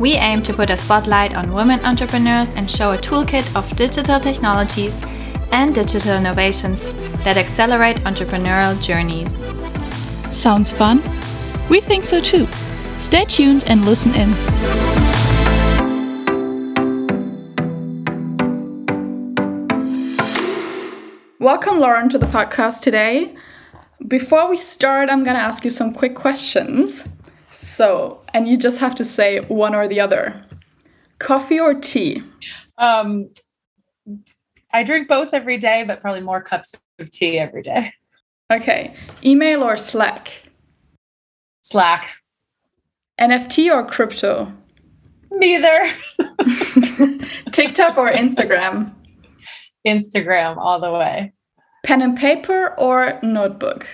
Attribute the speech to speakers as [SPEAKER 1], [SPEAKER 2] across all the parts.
[SPEAKER 1] We aim to put a spotlight on women entrepreneurs and show a toolkit of digital technologies and digital innovations that accelerate entrepreneurial journeys.
[SPEAKER 2] Sounds fun? We think so too. Stay tuned and listen in. Welcome, Lauren, to the podcast today. Before we start, I'm going to ask you some quick questions. So, and you just have to say one or the other coffee or tea?
[SPEAKER 3] Um, I drink both every day, but probably more cups of tea every day.
[SPEAKER 2] Okay. Email or Slack?
[SPEAKER 3] Slack.
[SPEAKER 2] NFT or crypto?
[SPEAKER 3] Neither.
[SPEAKER 2] TikTok or Instagram?
[SPEAKER 3] Instagram all the way.
[SPEAKER 2] Pen and paper or notebook?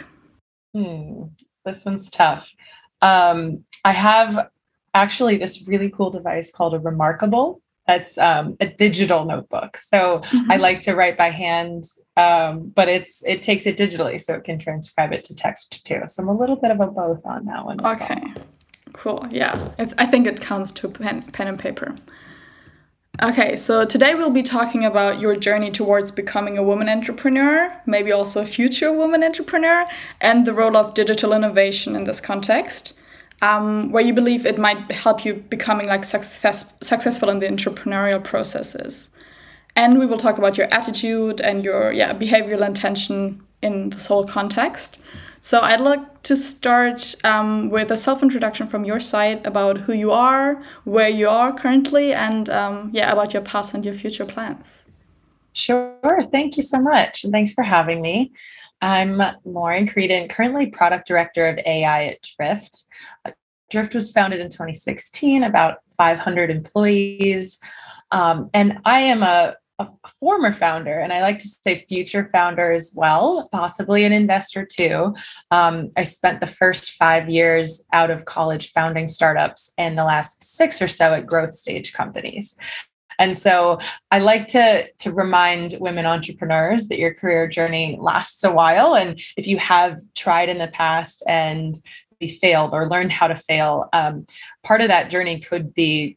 [SPEAKER 3] Hmm, this one's tough. Um, I have actually this really cool device called a Remarkable. That's um, a digital notebook. So mm-hmm. I like to write by hand, um, but it's it takes it digitally, so it can transcribe it to text too. So I'm a little bit of a both on that one.
[SPEAKER 2] okay, well. cool. Yeah, I think it counts to pen, pen and paper. Okay, so today we'll be talking about your journey towards becoming a woman entrepreneur, maybe also a future woman entrepreneur, and the role of digital innovation in this context, um, where you believe it might help you becoming like success successful in the entrepreneurial processes. And we will talk about your attitude and your yeah behavioral intention in this whole context. So I'd like to start um, with a self introduction from your side about who you are, where you are currently, and um, yeah, about your past and your future plans.
[SPEAKER 3] Sure. Thank you so much. And thanks for having me. I'm Lauren Creedon, currently product director of AI at Drift. Drift was founded in 2016, about 500 employees. Um, and I am a a former founder, and I like to say future founder as well, possibly an investor too. Um, I spent the first five years out of college founding startups and the last six or so at growth stage companies. And so I like to, to remind women entrepreneurs that your career journey lasts a while. And if you have tried in the past and be failed or learned how to fail, um, part of that journey could be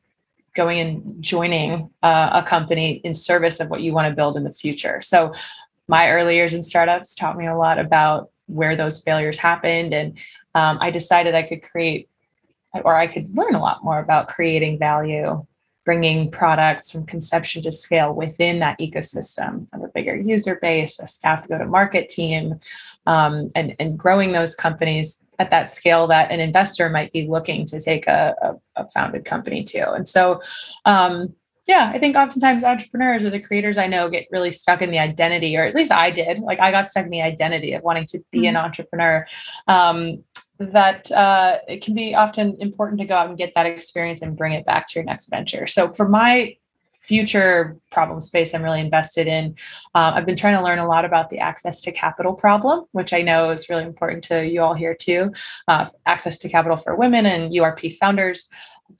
[SPEAKER 3] going and joining uh, a company in service of what you want to build in the future. So, my early years in startups taught me a lot about where those failures happened. And um, I decided I could create, or I could learn a lot more about creating value, bringing products from conception to scale within that ecosystem of a bigger user base, a staff to go to market team, um, and, and growing those companies at that scale that an investor might be looking to take a, a, a founded company to. And so, um, yeah, I think oftentimes entrepreneurs or the creators I know get really stuck in the identity, or at least I did. Like I got stuck in the identity of wanting to be mm-hmm. an entrepreneur. Um, that uh, it can be often important to go out and get that experience and bring it back to your next venture. So for my future problem space I'm really invested in. Uh, I've been trying to learn a lot about the access to capital problem, which I know is really important to you all here too. Uh, access to capital for women and URP founders.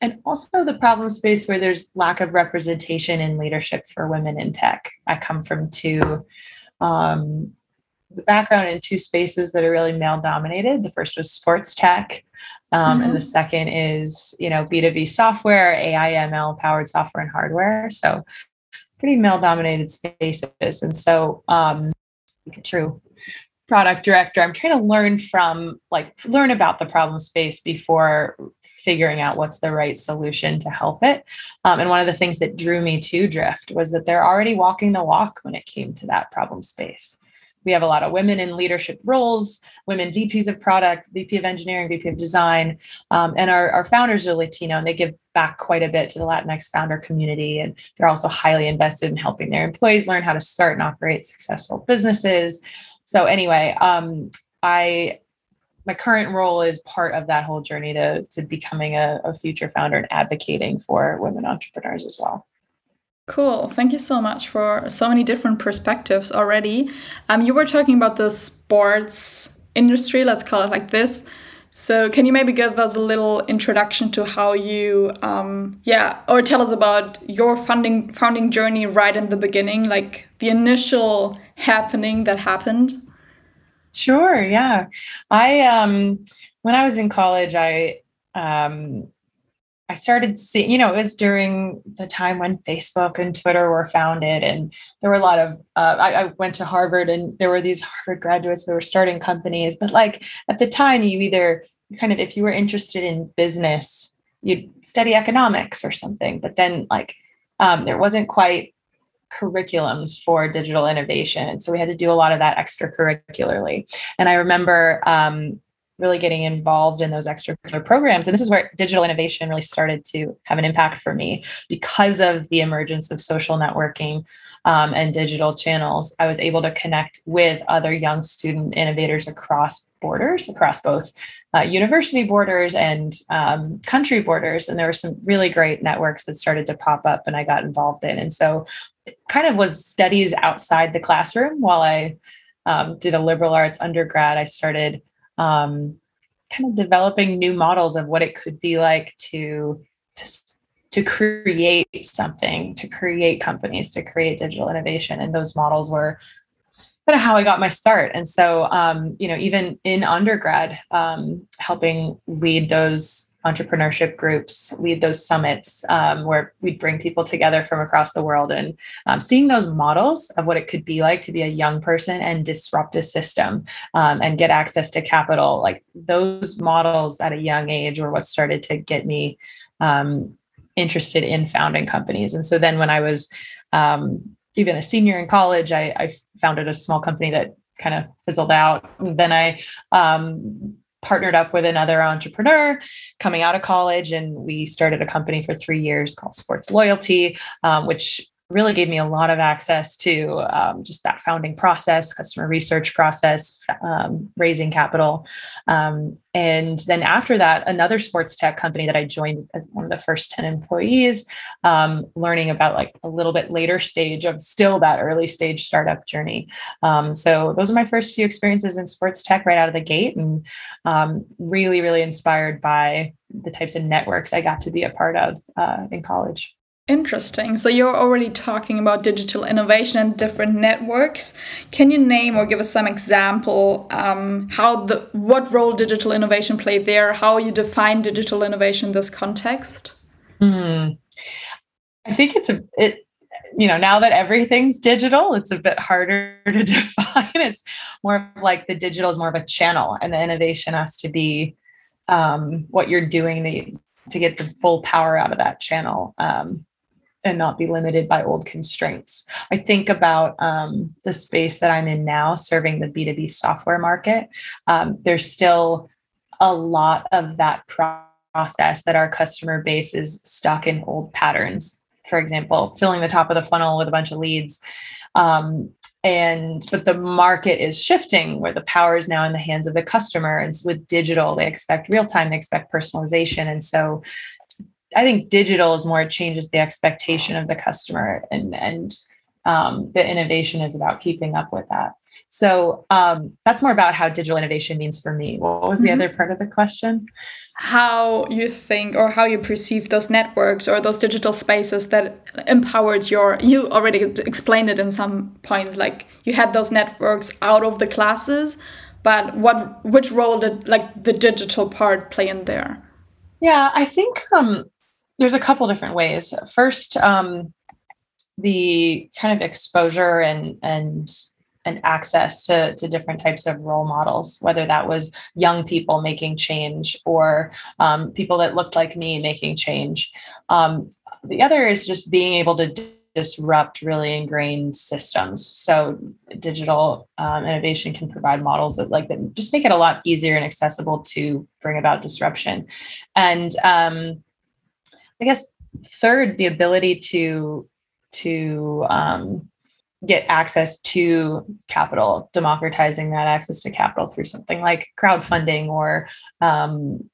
[SPEAKER 3] And also the problem space where there's lack of representation in leadership for women in tech. I come from two um, the background in two spaces that are really male dominated. The first was sports tech, um, mm-hmm. And the mm-hmm. second is, you know, B2B software, AI, ML powered software and hardware. So pretty male dominated spaces. And so, um, true product director, I'm trying to learn from, like, learn about the problem space before figuring out what's the right solution to help it. Um, and one of the things that drew me to Drift was that they're already walking the walk when it came to that problem space we have a lot of women in leadership roles, women VPs of product, VP of engineering, VP of design. Um, and our, our founders are Latino and they give back quite a bit to the Latinx founder community. And they're also highly invested in helping their employees learn how to start and operate successful businesses. So, anyway, um, I my current role is part of that whole journey to to becoming a, a future founder and advocating for women entrepreneurs as well.
[SPEAKER 2] Cool. Thank you so much for so many different perspectives already. Um, you were talking about the sports industry, let's call it like this. So, can you maybe give us a little introduction to how you, um, yeah, or tell us about your funding founding journey right in the beginning, like the initial happening that happened?
[SPEAKER 3] Sure. Yeah, I um, when I was in college, I um, I started seeing, you know, it was during the time when Facebook and Twitter were founded, and there were a lot of. Uh, I, I, went to Harvard, and there were these Harvard graduates that were starting companies. But like at the time, you either kind of, if you were interested in business, you'd study economics or something. But then, like, um, there wasn't quite curriculums for digital innovation, so we had to do a lot of that extracurricularly. And I remember um, really getting involved in those extracurricular programs. And this is where digital innovation really started to have an impact for me because of the emergence of social networking um, and digital channels. I was able to connect with other young student innovators across borders, across both uh, university borders and um, country borders. And there were some really great networks that started to pop up and I got involved in. And so it kind of was studies outside the classroom while I um, did a liberal arts undergrad. I started um, kind of developing new models of what it could be like to to to create something, to create companies, to create digital innovation, and those models were kind of how I got my start. And so, um, you know, even in undergrad, um, helping lead those entrepreneurship groups, lead those summits um, where we'd bring people together from across the world and um, seeing those models of what it could be like to be a young person and disrupt a system um, and get access to capital. Like those models at a young age were what started to get me um, interested in founding companies. And so then when I was um, even a senior in college, I, I founded a small company that kind of fizzled out. And then I um, partnered up with another entrepreneur coming out of college, and we started a company for three years called Sports Loyalty, um, which really gave me a lot of access to um, just that founding process, customer research process, um, raising capital. Um, and then after that, another sports tech company that I joined as one of the first 10 employees, um, learning about like a little bit later stage of still that early stage startup journey. Um, so those are my first few experiences in sports tech right out of the gate and um, really, really inspired by the types of networks I got to be a part of uh, in college.
[SPEAKER 2] Interesting. So you're already talking about digital innovation and different networks. Can you name or give us some example um, how the what role digital innovation played there? How you define digital innovation in this context?
[SPEAKER 3] Mm. I think it's a it. You know, now that everything's digital, it's a bit harder to define. It's more of like the digital is more of a channel, and the innovation has to be um, what you're doing to to get the full power out of that channel. Um, and not be limited by old constraints. I think about um, the space that I'm in now, serving the B2B software market. Um, there's still a lot of that process that our customer base is stuck in old patterns. For example, filling the top of the funnel with a bunch of leads. Um, and but the market is shifting where the power is now in the hands of the customer and with digital they expect real time they expect personalization and so I think digital is more it changes the expectation of the customer and and um, the innovation is about keeping up with that. So um, that's more about how digital innovation means for me. What was the mm-hmm. other part of the question?
[SPEAKER 2] How you think or how you perceive those networks or those digital spaces that empowered your. You already explained it in some points, like you had those networks out of the classes, but what which role did like the digital part play in there?
[SPEAKER 3] Yeah, I think um, there's a couple different ways. First, um, the kind of exposure and and and access to, to different types of role models, whether that was young people making change or um, people that looked like me making change. Um, the other is just being able to disrupt really ingrained systems. So digital um, innovation can provide models that like that just make it a lot easier and accessible to bring about disruption. And um, I guess third, the ability to to um, get access to capital, democratizing that access to capital through something like crowdfunding or um,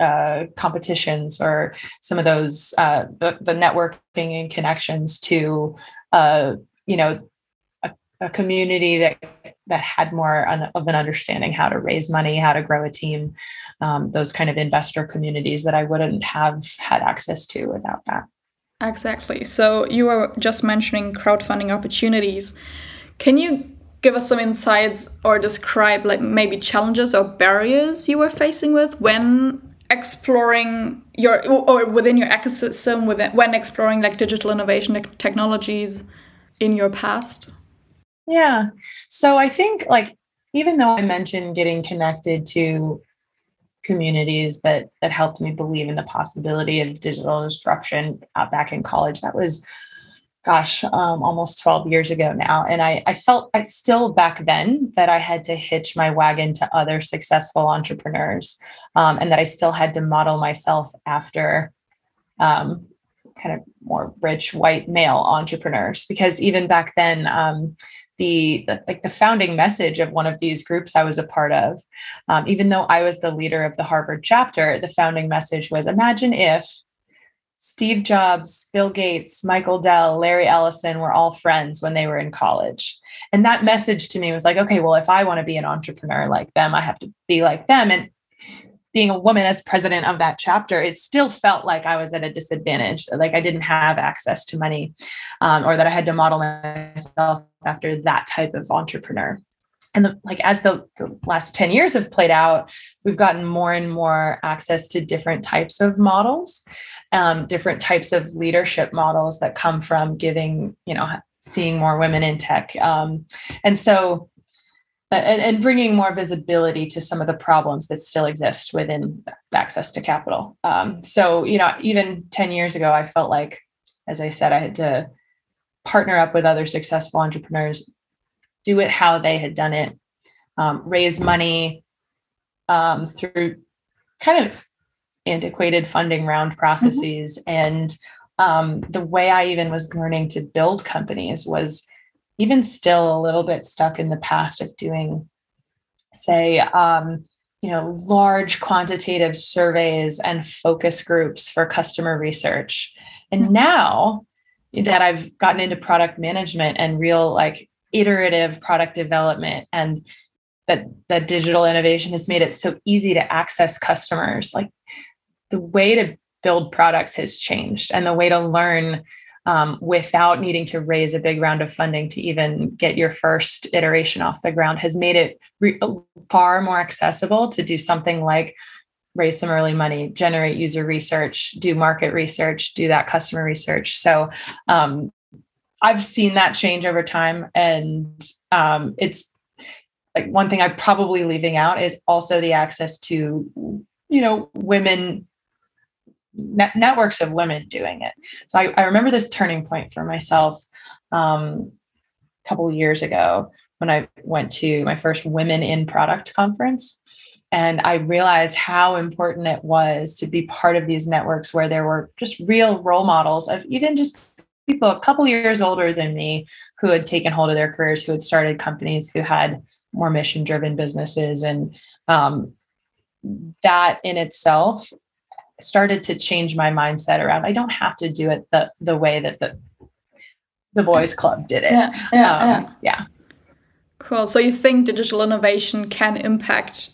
[SPEAKER 3] uh, competitions or some of those uh, the, the networking and connections to uh, you know a, a, community that that had more of an understanding how to raise money, how to grow a team, um, those kind of investor communities that I wouldn't have had access to without that.
[SPEAKER 2] Exactly. So you were just mentioning crowdfunding opportunities. Can you give us some insights or describe like maybe challenges or barriers you were facing with when exploring your or within your ecosystem within when exploring like digital innovation technologies in your past?
[SPEAKER 3] Yeah. So I think like even though I mentioned getting connected to communities that that helped me believe in the possibility of digital disruption uh, back in college. That was, gosh, um, almost 12 years ago now. And I, I felt I still back then that I had to hitch my wagon to other successful entrepreneurs um, and that I still had to model myself after um, kind of more rich white male entrepreneurs because even back then um, the, like the founding message of one of these groups I was a part of. Um, even though I was the leader of the Harvard chapter, the founding message was imagine if Steve Jobs, Bill Gates, Michael Dell, Larry Ellison were all friends when they were in college. And that message to me was like, okay, well, if I want to be an entrepreneur like them, I have to be like them. And being a woman as president of that chapter, it still felt like I was at a disadvantage, like I didn't have access to money, um, or that I had to model myself after that type of entrepreneur. And the, like as the, the last 10 years have played out, we've gotten more and more access to different types of models, um, different types of leadership models that come from giving, you know, seeing more women in tech. Um, and so and, and bringing more visibility to some of the problems that still exist within access to capital. Um, so, you know, even 10 years ago, I felt like, as I said, I had to partner up with other successful entrepreneurs, do it how they had done it, um, raise money um, through kind of antiquated funding round processes. Mm-hmm. And um, the way I even was learning to build companies was even still a little bit stuck in the past of doing, say, um, you know, large quantitative surveys and focus groups for customer research. And mm-hmm. now that I've gotten into product management and real like iterative product development and that that digital innovation has made it so easy to access customers like the way to build products has changed and the way to learn um, without needing to raise a big round of funding to even get your first iteration off the ground has made it re- far more accessible to do something like raise some early money, generate user research, do market research, do that customer research. So um, I've seen that change over time. And um, it's like one thing I'm probably leaving out is also the access to, you know, women net- networks of women doing it. So I, I remember this turning point for myself um, a couple years ago when I went to my first Women in Product conference. And I realized how important it was to be part of these networks where there were just real role models of even just people a couple years older than me who had taken hold of their careers, who had started companies, who had more mission driven businesses. And um, that in itself started to change my mindset around I don't have to do it the the way that the the boys club did it.
[SPEAKER 2] Yeah, yeah,
[SPEAKER 3] um,
[SPEAKER 2] yeah.
[SPEAKER 3] yeah.
[SPEAKER 2] Cool. So you think digital innovation can impact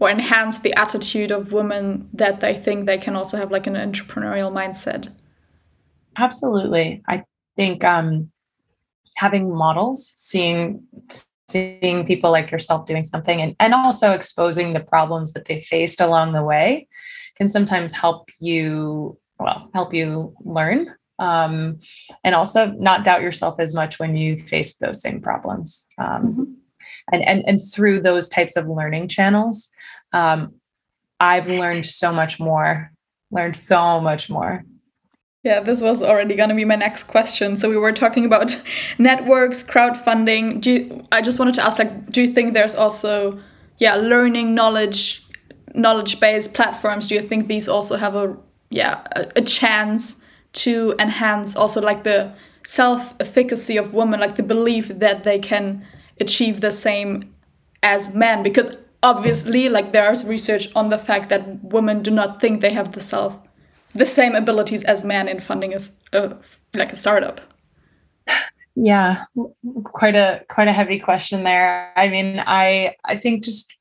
[SPEAKER 2] or enhance the attitude of women that they think they can also have like an entrepreneurial mindset?
[SPEAKER 3] Absolutely. I think um, having models, seeing seeing people like yourself doing something and, and also exposing the problems that they faced along the way can sometimes help you well help you learn um, and also not doubt yourself as much when you face those same problems um, mm-hmm. and, and and through those types of learning channels um, i've learned so much more learned so much more
[SPEAKER 2] yeah, this was already going to be my next question. So we were talking about networks, crowdfunding. Do you, I just wanted to ask, like, do you think there's also, yeah, learning knowledge knowledge based platforms do you think these also have a yeah a, a, chance to enhance also like the self-efficacy of women like the belief that they can achieve the same as men? Because obviously like there's research on the fact that women do not think they have the self the same abilities as men in funding a, a like a startup.
[SPEAKER 3] Yeah quite a quite a heavy question there. I mean i i think just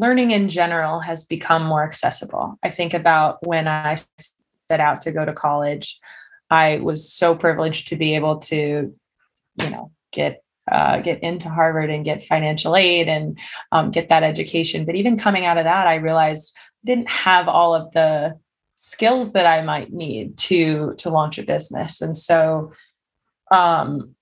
[SPEAKER 3] learning in general has become more accessible i think about when i set out to go to college i was so privileged to be able to you know get uh, get into Harvard and get financial aid and um, get that education. But even coming out of that, I realized I didn't have all of the skills that I might need to to launch a business. And so, um,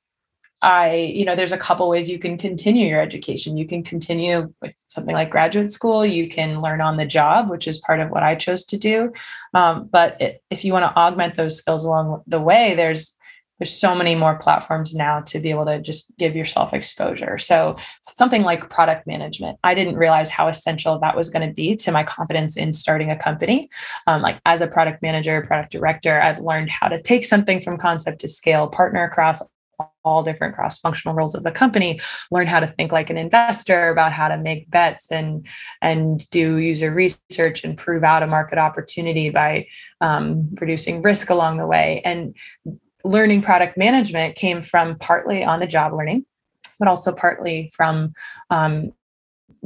[SPEAKER 3] I you know, there's a couple ways you can continue your education. You can continue with something like graduate school. You can learn on the job, which is part of what I chose to do. Um, but it, if you want to augment those skills along the way, there's there's so many more platforms now to be able to just give yourself exposure. So something like product management, I didn't realize how essential that was going to be to my confidence in starting a company. Um, like as a product manager, product director, I've learned how to take something from concept to scale, partner across all different cross-functional roles of the company learn how to think like an investor about how to make bets and and do user research and prove out a market opportunity by um, reducing risk along the way and learning product management came from partly on the job learning, but also partly from um,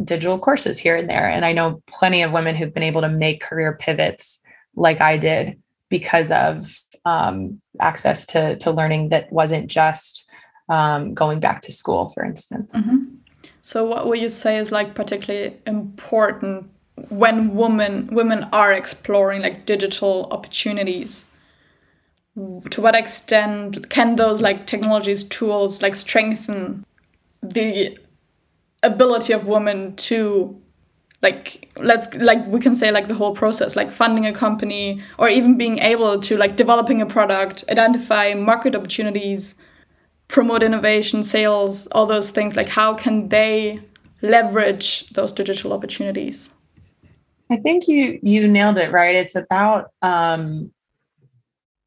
[SPEAKER 3] digital courses here and there. And I know plenty of women who've been able to make career pivots like I did because of um, access to, to learning that wasn't just um, going back to school, for instance.
[SPEAKER 2] Mm-hmm. So, what would you say is like particularly important when women women are exploring like digital opportunities? to what extent can those like technologies tools like strengthen the ability of women to like let's like we can say like the whole process like funding a company or even being able to like developing a product identify market opportunities promote innovation sales all those things like how can they leverage those digital opportunities?
[SPEAKER 3] I think you you nailed it right? It's about um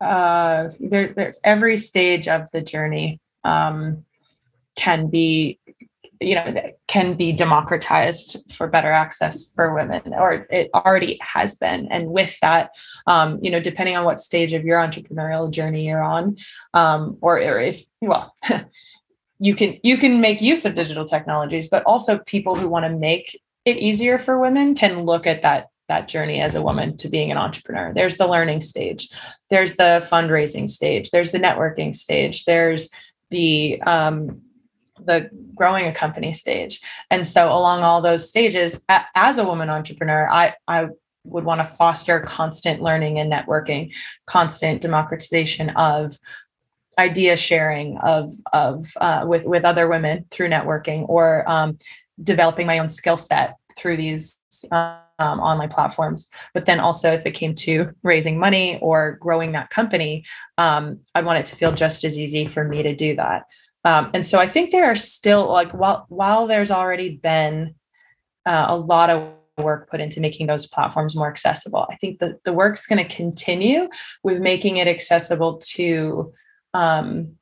[SPEAKER 3] uh, there, there's every stage of the journey um, can be you know can be democratized for better access for women or it already has been and with that um, you know depending on what stage of your entrepreneurial journey you're on um, or, or if well you can you can make use of digital technologies but also people who want to make it easier for women can look at that that journey as a woman to being an entrepreneur. There's the learning stage, there's the fundraising stage, there's the networking stage, there's the um, the growing a company stage. And so along all those stages, as a woman entrepreneur, I I would want to foster constant learning and networking, constant democratization of idea sharing of of uh, with with other women through networking or um, developing my own skill set through these um, online platforms. But then also, if it came to raising money or growing that company, um, I'd want it to feel just as easy for me to do that. Um, and so I think there are still like while while there's already been uh, a lot of work put into making those platforms more accessible. I think the, the work's going to continue with making it accessible to um,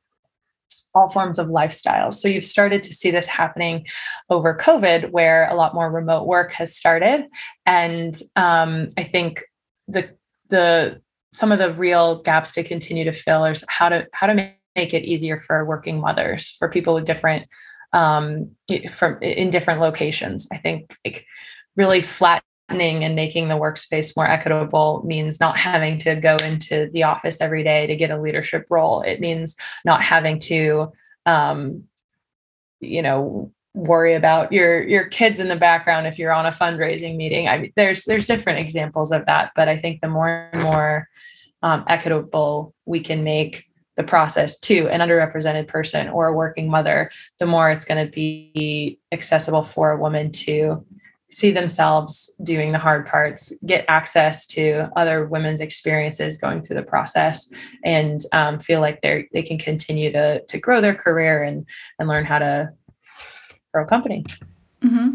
[SPEAKER 3] all forms of lifestyles. So you've started to see this happening over COVID, where a lot more remote work has started, and um, I think the the some of the real gaps to continue to fill is how to how to make it easier for working mothers, for people with different um, from in different locations. I think like really flattening and making the workspace more equitable means not having to go into the office every day to get a leadership role. It means not having to, um, you know, worry about your your kids in the background if you're on a fundraising meeting. I mean, there's there's different examples of that, but I think the more and more um, equitable we can make the process to an underrepresented person or a working mother, the more it's going to be accessible for a woman to see themselves doing the hard parts, get access to other women's experiences going through the process, and um, feel like they they can continue to to grow their career and and learn how to grow a company.
[SPEAKER 2] Mm-hmm.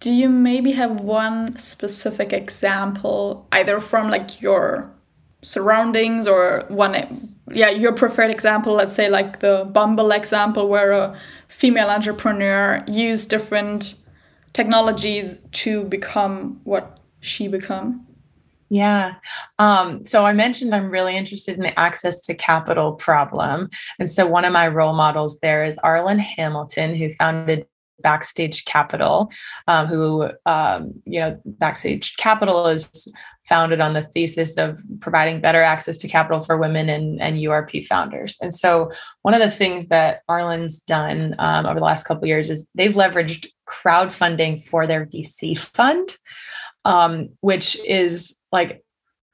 [SPEAKER 2] Do you maybe have one specific example, either from like your surroundings or one yeah your preferred example let's say like the bumble example where a female entrepreneur used different technologies to become what she become
[SPEAKER 3] yeah. Um, so I mentioned I'm really interested in the access to capital problem. And so one of my role models there is Arlan Hamilton, who founded Backstage Capital, um, who, um, you know, Backstage Capital is founded on the thesis of providing better access to capital for women and, and URP founders. And so, one of the things that Arlan's done um, over the last couple years is they've leveraged crowdfunding for their VC fund, um, which is like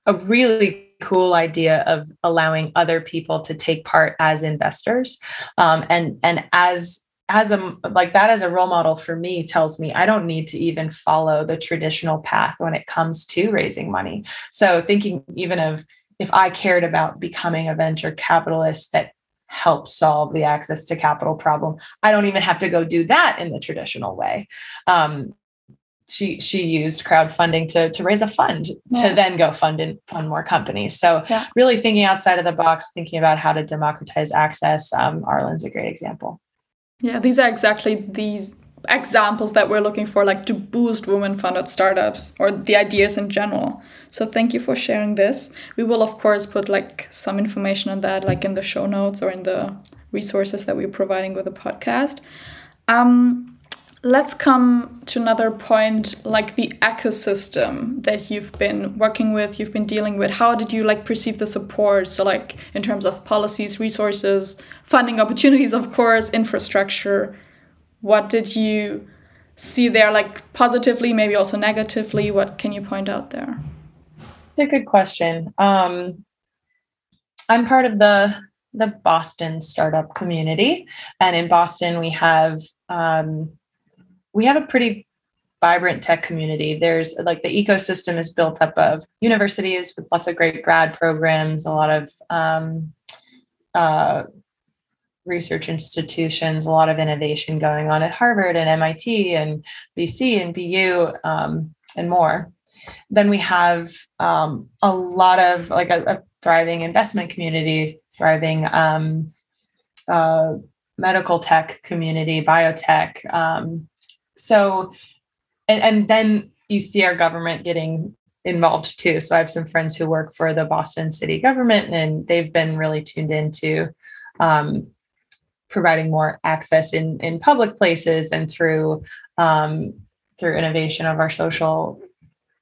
[SPEAKER 3] a really cool idea of allowing other people to take part as investors um, and and as as a like that as a role model for me tells me I don't need to even follow the traditional path when it comes to raising money. So thinking even of if I cared about becoming a venture capitalist that helps solve the access to capital problem, I don't even have to go do that in the traditional way. Um, she she used crowdfunding to to raise a fund yeah. to then go fund and fund more companies. So yeah. really thinking outside of the box, thinking about how to democratize access. Um, Arlan's a great example.
[SPEAKER 2] Yeah, these are exactly these examples that we're looking for, like to boost women funded startups or the ideas in general. So thank you for sharing this. We will of course put like some information on that like in the show notes or in the resources that we're providing with the podcast. Um, let's come to another point like the ecosystem that you've been working with you've been dealing with. How did you like perceive the support? So like in terms of policies resources funding opportunities of course infrastructure. What did you see there like positively maybe also negatively? What can you point out there?
[SPEAKER 3] It's a good question. Um, i'm part of the the boston startup community. And in boston we have um, we have a pretty vibrant tech community. There's like the ecosystem is built up of universities with lots of great grad programs, a lot of um, uh, research institutions, a lot of innovation going on at Harvard and MIT and BC and BU um, and more. Then we have um, a lot of like a, a, thriving investment community, thriving um, uh, medical tech community, biotech, um, so and, and then you see our government getting involved too so i have some friends who work for the boston city government and they've been really tuned into um, providing more access in in public places and through um, through innovation of our social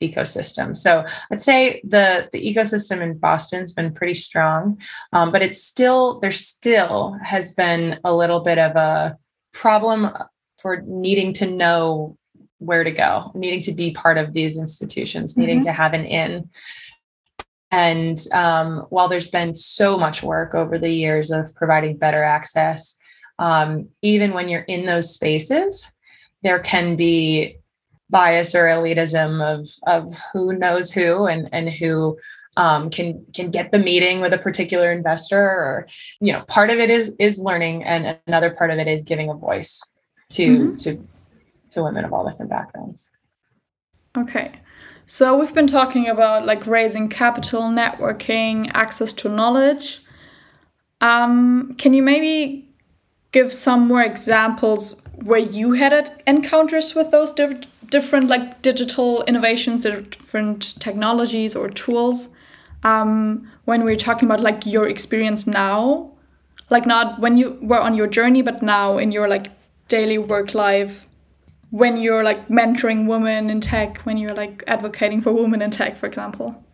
[SPEAKER 3] ecosystem. So I'd say the the ecosystem in Boston's been pretty strong, um, but it's still there still has been a little bit of a problem for needing to know where to go, needing to be part of these institutions, mm-hmm. needing to have an in. And um, while there's been so much work over the years of providing better access, um, even when you're in those spaces, there can be bias or elitism of of who knows who and and who um, can can get the meeting with a particular investor or you know part of it is is learning and another part of it is giving a voice to mm-hmm. to to women of all different backgrounds.
[SPEAKER 2] Okay. So we've been talking about like raising capital, networking, access to knowledge. Um, can you maybe give some more examples where you had encounters with those diff- different like digital innovations, different technologies or tools? Um, when we're talking about like your experience now, like not when you were on your journey, but now in your like daily work life when you're like mentoring women in tech, when you're like advocating for women in tech, for example?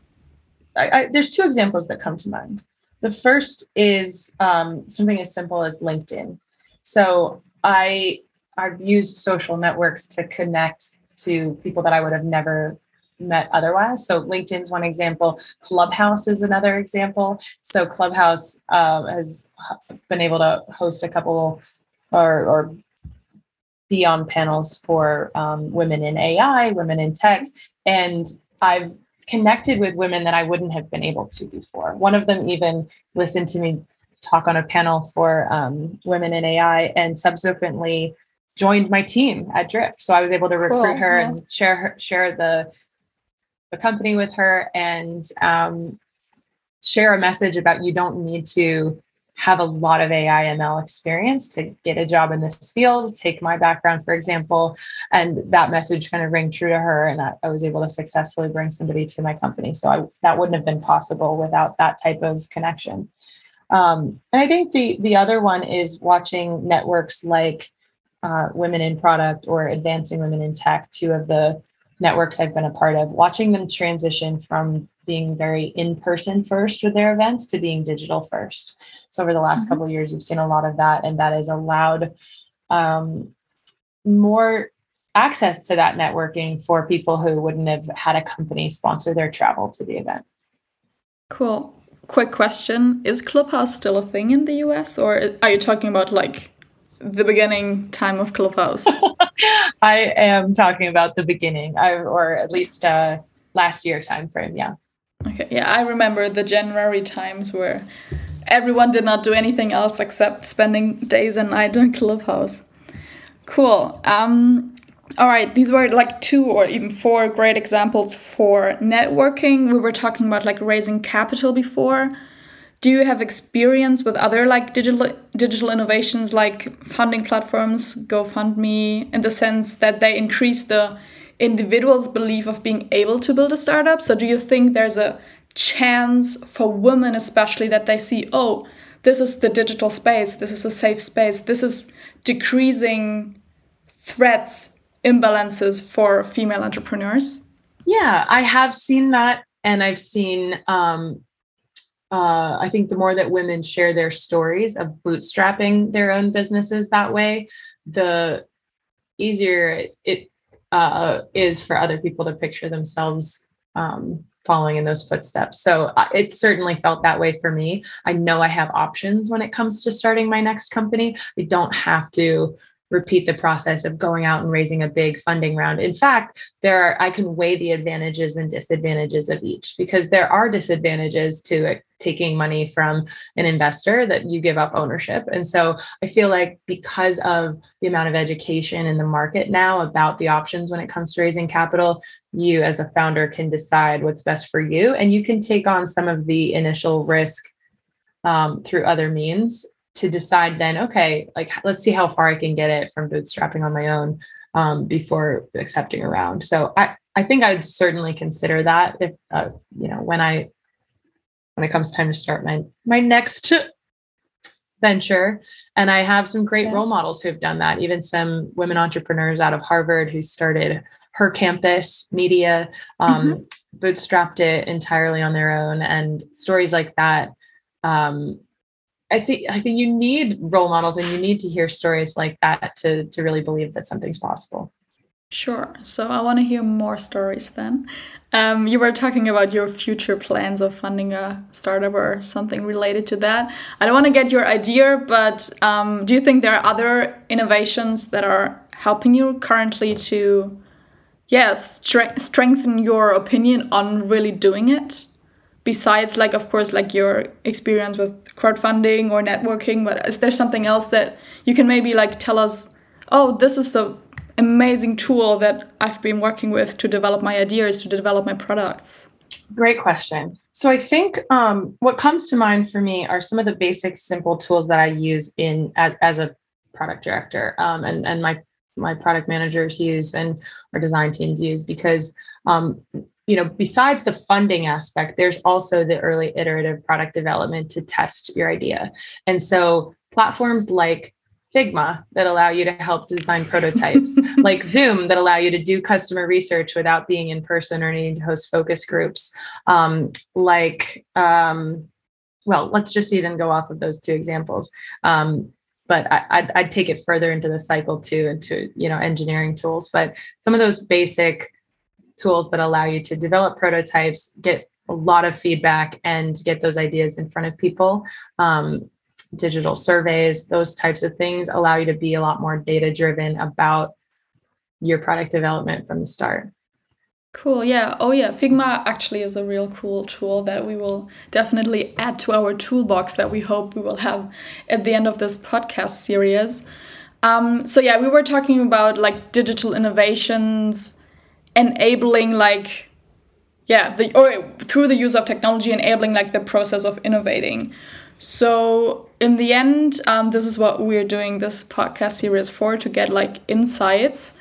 [SPEAKER 3] I, I, there's two examples that come to mind. The first is um, something as simple as LinkedIn. So I I've used social networks to connect to people that I would have never met otherwise. So LinkedIn's one example. Clubhouse is another example. So Clubhouse uh, has been able to host a couple or, or be on panels for um, women in AI, women in tech, and I've connected with women that I wouldn't have been able to before. One of them even listened to me talk on a panel for um, women in AI and subsequently joined my team at Drift. So I was able to recruit cool. her yeah. and share her, share the the company with her and um, share a message about you don't need to have a lot of AI ML experience to get a job in this field. Take my background, for example, and that message kind of rang true to her, and I, I was able to successfully bring somebody to my company. So I, that wouldn't have been possible without that type of connection. Um, and I think the the other one is watching networks like uh, Women in Product or Advancing Women in Tech, two of the networks I've been a part of, watching them transition from being very in person first with their events to being digital first. So over the last mm-hmm. couple of years, you've seen a lot of that, and that has allowed um, more access to that networking for people who wouldn't have had a company sponsor their travel to the event.
[SPEAKER 2] Cool. Quick question Is Clubhouse still a thing in the US, or are you talking about like the beginning time of Clubhouse?
[SPEAKER 3] I am talking about the beginning, I, or at least uh, last year time frame. Yeah.
[SPEAKER 2] Okay. Yeah, I remember the January times where everyone did not do anything else except spending days and night on Clubhouse. Cool. Um, all right, these were like two or even four great examples for networking. We were talking about like raising capital before. Do you have experience with other like digital digital innovations like funding platforms, GoFundMe, in the sense that they increase the individual's belief of being able to build a startup? So do you think there's a chance for women especially that they see, oh, this is the digital space, this is a safe space, this is decreasing threats, imbalances for female entrepreneurs?
[SPEAKER 3] Yeah, I have seen that. And I've seen, um, uh, I think the more that women share their stories of bootstrapping their own businesses that way, the easier it uh, is for other people to picture themselves um, following in those footsteps. So uh, it certainly felt that way for me. I know I have options when it comes to starting my next company. I don't have to repeat the process of going out and raising a big funding round. In fact, there are I can weigh the advantages and disadvantages of each because there are disadvantages to taking money from an investor that you give up ownership. And so I feel like because of the amount of education in the market now about the options when it comes to raising capital, you as a founder can decide what's best for you and you can take on some of the initial risk um, through other means to decide then okay like let's see how far i can get it from bootstrapping on my own um, before accepting a round so i i think i'd certainly consider that if uh, you know when i when it comes time to start my my next venture and i have some great yeah. role models who've done that even some women entrepreneurs out of harvard who started her campus media um, mm-hmm. bootstrapped it entirely on their own and stories like that um, I think I think you need role models and you need to hear stories like that to to really believe that something's possible.
[SPEAKER 2] Sure. So I want to hear more stories then. Um, you were talking about your future plans of funding a startup or something related to that. I don't want to get your idea, but um, do you think there are other innovations that are helping you currently to, yes, yeah, strengthen your opinion on really doing it? Besides like of course like your experience with crowdfunding or networking but is there something else that you can maybe like tell us oh this is the amazing tool that i've been working with to develop my ideas to develop my products
[SPEAKER 3] great question. So i think um, what comes to mind for me are some of the basic simple tools that i use in as, as a product director um, and, and my my product managers use and our design teams use because um, you know besides the funding aspect there's also the early iterative product development to test your idea and so platforms like Figma that allow you to help design prototypes, like Zoom that allow you to do customer research without being in person or needing to host focus groups, um, like, um, well, let's just even go off of those two examples. Um, but I, would I'd take it further into the cycle too, into you know engineering tools. But some of those basic tools that allow you to develop prototypes, get a lot of feedback, and get those ideas in front of people. Um, digital surveys, those types of things allow you to be a lot more data driven about your product development from the start.
[SPEAKER 2] Cool. Yeah. Oh, yeah. Figma actually is a real cool tool that we will definitely add to our toolbox that we hope we will have at the end of this podcast series. Um, so, yeah, we were talking about like digital innovations enabling like yeah the or through the use of technology enabling like the process of innovating. So in the end um, this is what we're doing this podcast series for to get like insights.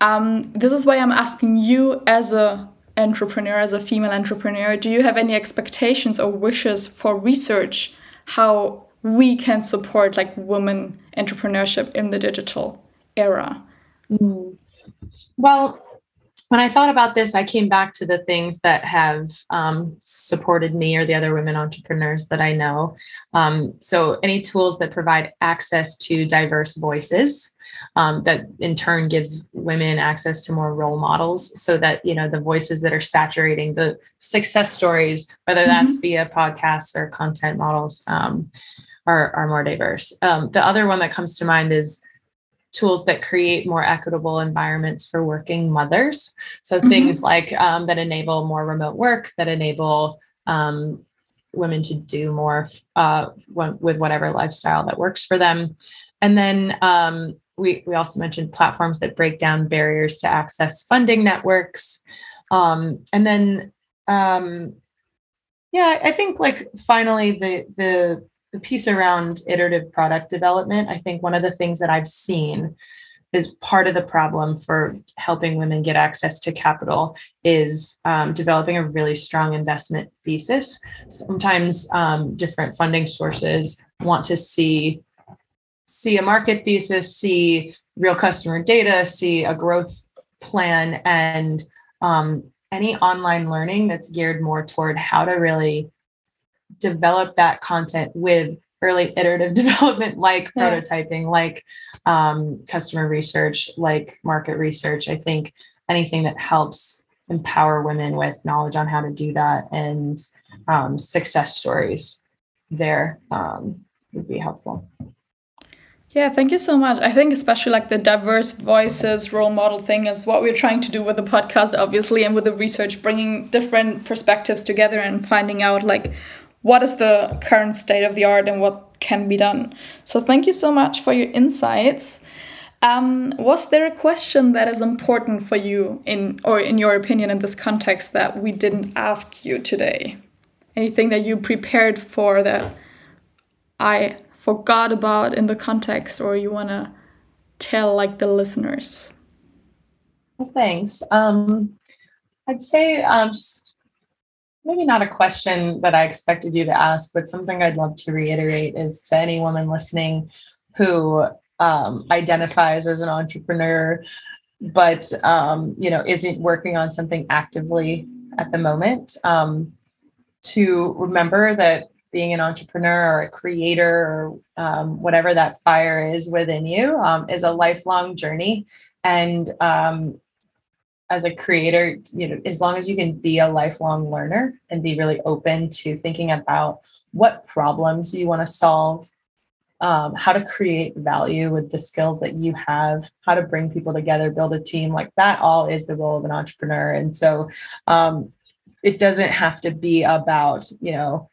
[SPEAKER 2] Um, this is why i'm asking you as a entrepreneur as a female entrepreneur do you have any expectations or wishes for research how we can support like women entrepreneurship in the digital era?
[SPEAKER 3] Mm. well when I thought about this, I came back to the things that have um, supported me or the other women entrepreneurs that I know. Um, so, any tools that provide access to diverse voices. Um, that in turn gives women access to more role models so that you know the voices that are saturating the success stories whether that's mm-hmm. via podcasts or content models um, are, are more diverse um, the other one that comes to mind is tools that create more equitable environments for working mothers. So mm-hmm. things like um, that enable more remote work, that enable um, women to do more uh, with whatever lifestyle that works for them. And then um, we, we also mentioned platforms that break down barriers to access funding networks. Um, and then, um, yeah, I think like finally the, the the piece around iterative product development, I think one of the things that I've seen is part of the problem for helping women get access to capital is um, developing a really strong investment thesis. Sometimes um, different funding sources want to see see a market thesis, see real customer data, see a growth plan, and um, any online learning that's geared more toward how to really develop that content with early iterative development like yeah. prototyping like um, customer research like market research i think anything that helps empower women with knowledge on how to do that and um, success stories there um, would be helpful
[SPEAKER 2] yeah, thank you so much. I think especially like the diverse voices role model thing is what we're trying to do with the podcast, obviously, and with the research, bringing different perspectives together and finding out like what is the current state of the art and what can be done. So thank you so much for your insights. Um, was there a question that is important for you in or in your opinion in this context that we didn't ask you today? Anything that you prepared for that I forgot about in the context or you want to tell like the listeners?
[SPEAKER 3] Well, thanks. Um, I'd say um, just maybe not a question that I expected you to ask, but something I'd love to reiterate is to any woman listening who um, identifies as an entrepreneur, but um, you know isn't working on something actively at the moment. Um, to remember that being an entrepreneur or a creator or um, whatever that fire is within you um, is a lifelong journey, and um, as a creator, you know, as long as you can be a lifelong learner and be really open to thinking about what problems you want to solve, um, how to create value with the skills that you have, how to bring people together, build a team, like that all is the role of an entrepreneur. And so um, it doesn't have to be about, you know,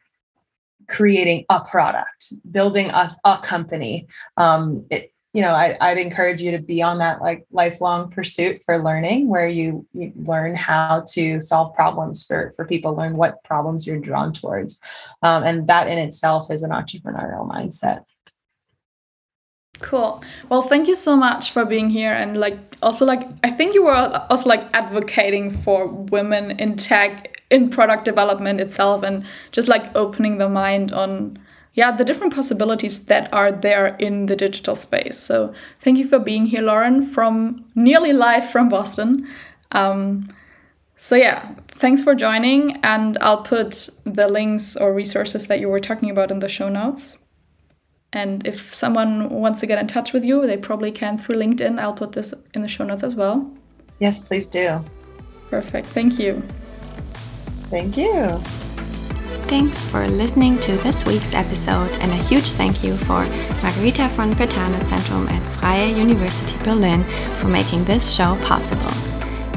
[SPEAKER 3] creating a product, building a, a company. Um, it, you know I, i'd encourage you to be on that like lifelong pursuit for learning where you, you learn how to solve problems for for people learn what problems you're drawn towards. Um, and that in itself is an entrepreneurial mindset.
[SPEAKER 2] Cool. Well thank you so much for being here and like also like i think you were also like advocating for women in tech in product development itself and just like opening the mind on yeah, the different possibilities that are there in the digital space. So thank you for being here, Lauren, from nearly live from Boston. Um, so yeah, thanks for joining, and I'll put the links or resources that you were talking about in the show notes. And if someone wants to get in touch with you, they probably can through LinkedIn. I'll put this in the show notes as well.
[SPEAKER 3] Yes, please do.
[SPEAKER 2] Perfect. Thank you.
[SPEAKER 3] Thank you.
[SPEAKER 1] Thanks for listening to this week's episode, and a huge thank you for Margherita von Brentano Zentrum at Freie University Berlin for making this show possible.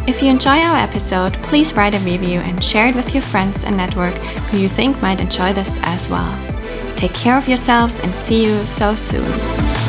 [SPEAKER 1] If you enjoy our episode, please write a review and share it with your friends and network who you think might enjoy this as well. Take care of yourselves and see you so soon.